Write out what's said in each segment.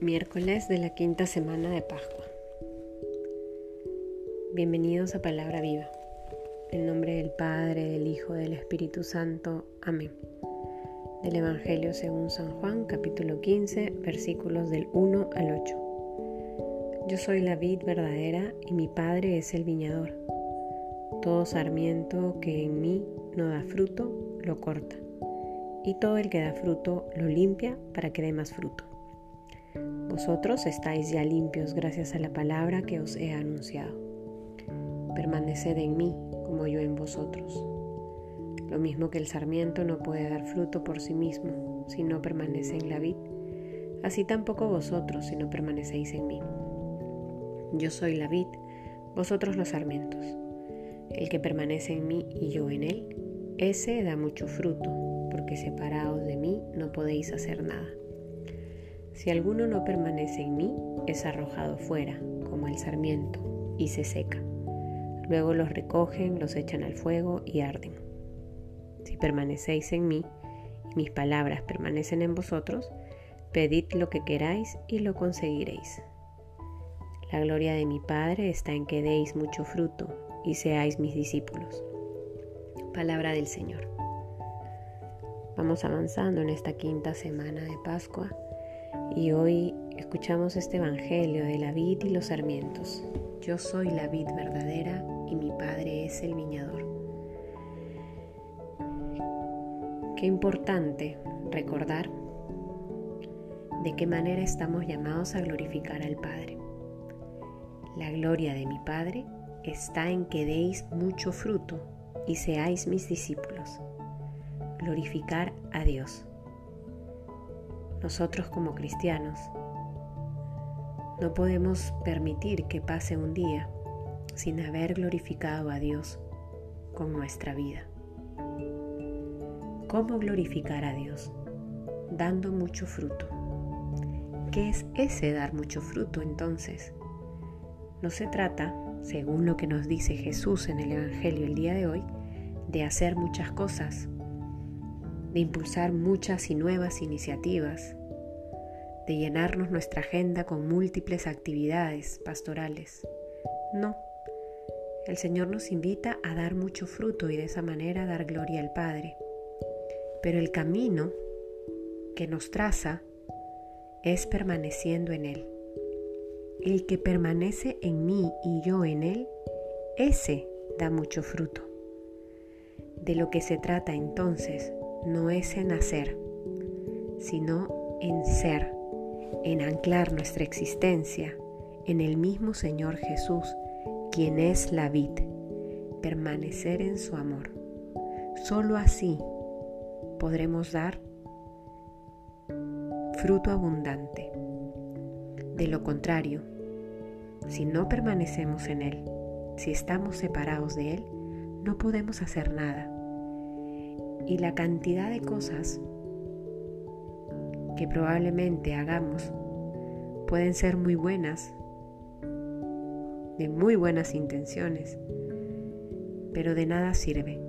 Miércoles de la quinta semana de Pascua. Bienvenidos a Palabra Viva. En nombre del Padre, del Hijo, del Espíritu Santo. Amén. Del Evangelio según San Juan, capítulo 15, versículos del 1 al 8. Yo soy la vid verdadera y mi Padre es el viñador. Todo sarmiento que en mí no da fruto, lo corta. Y todo el que da fruto, lo limpia para que dé más fruto vosotros estáis ya limpios gracias a la palabra que os he anunciado. Permaneced en mí como yo en vosotros. Lo mismo que el sarmiento no puede dar fruto por sí mismo si no permanece en la vid, así tampoco vosotros si no permanecéis en mí. Yo soy la vid, vosotros los sarmientos. El que permanece en mí y yo en él, ese da mucho fruto, porque separados de mí no podéis hacer nada. Si alguno no permanece en mí, es arrojado fuera, como el sarmiento, y se seca. Luego los recogen, los echan al fuego y arden. Si permanecéis en mí, y mis palabras permanecen en vosotros, pedid lo que queráis y lo conseguiréis. La gloria de mi Padre está en que deis mucho fruto y seáis mis discípulos. Palabra del Señor. Vamos avanzando en esta quinta semana de Pascua y hoy escuchamos este Evangelio de la vid y los sarmientos. Yo soy la vid verdadera y mi Padre es el viñador. Qué importante recordar de qué manera estamos llamados a glorificar al Padre. La gloria de mi Padre está en que deis mucho fruto y seáis mis discípulos. Glorificar a Dios nosotros como cristianos. No podemos permitir que pase un día sin haber glorificado a Dios con nuestra vida. ¿Cómo glorificar a Dios? Dando mucho fruto. ¿Qué es ese dar mucho fruto entonces? No se trata, según lo que nos dice Jesús en el Evangelio el día de hoy, de hacer muchas cosas de impulsar muchas y nuevas iniciativas, de llenarnos nuestra agenda con múltiples actividades pastorales. No, el Señor nos invita a dar mucho fruto y de esa manera dar gloria al Padre. Pero el camino que nos traza es permaneciendo en Él. El que permanece en mí y yo en Él, ese da mucho fruto. De lo que se trata entonces no es en hacer, sino en ser, en anclar nuestra existencia en el mismo Señor Jesús, quien es la vid, permanecer en su amor. Solo así podremos dar fruto abundante. De lo contrario, si no permanecemos en Él, si estamos separados de Él, no podemos hacer nada y la cantidad de cosas que probablemente hagamos pueden ser muy buenas, de muy buenas intenciones, pero de nada sirve,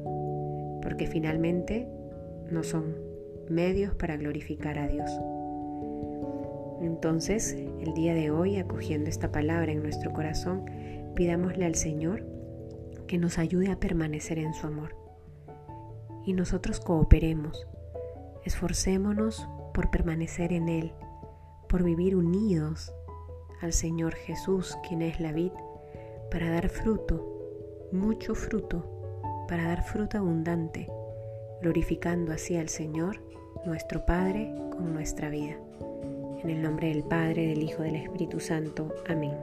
porque finalmente no son medios para glorificar a Dios. Entonces, el día de hoy, acogiendo esta palabra en nuestro corazón, pidámosle al Señor que nos ayude a permanecer en su amor y nosotros cooperemos. Esforcémonos por permanecer en Él, por vivir unidos al Señor Jesús, quien es la vid, para dar fruto, mucho fruto, para dar fruto abundante, glorificando así al Señor, nuestro Padre, con nuestra vida. En el nombre del Padre, del Hijo, del Espíritu Santo. Amén.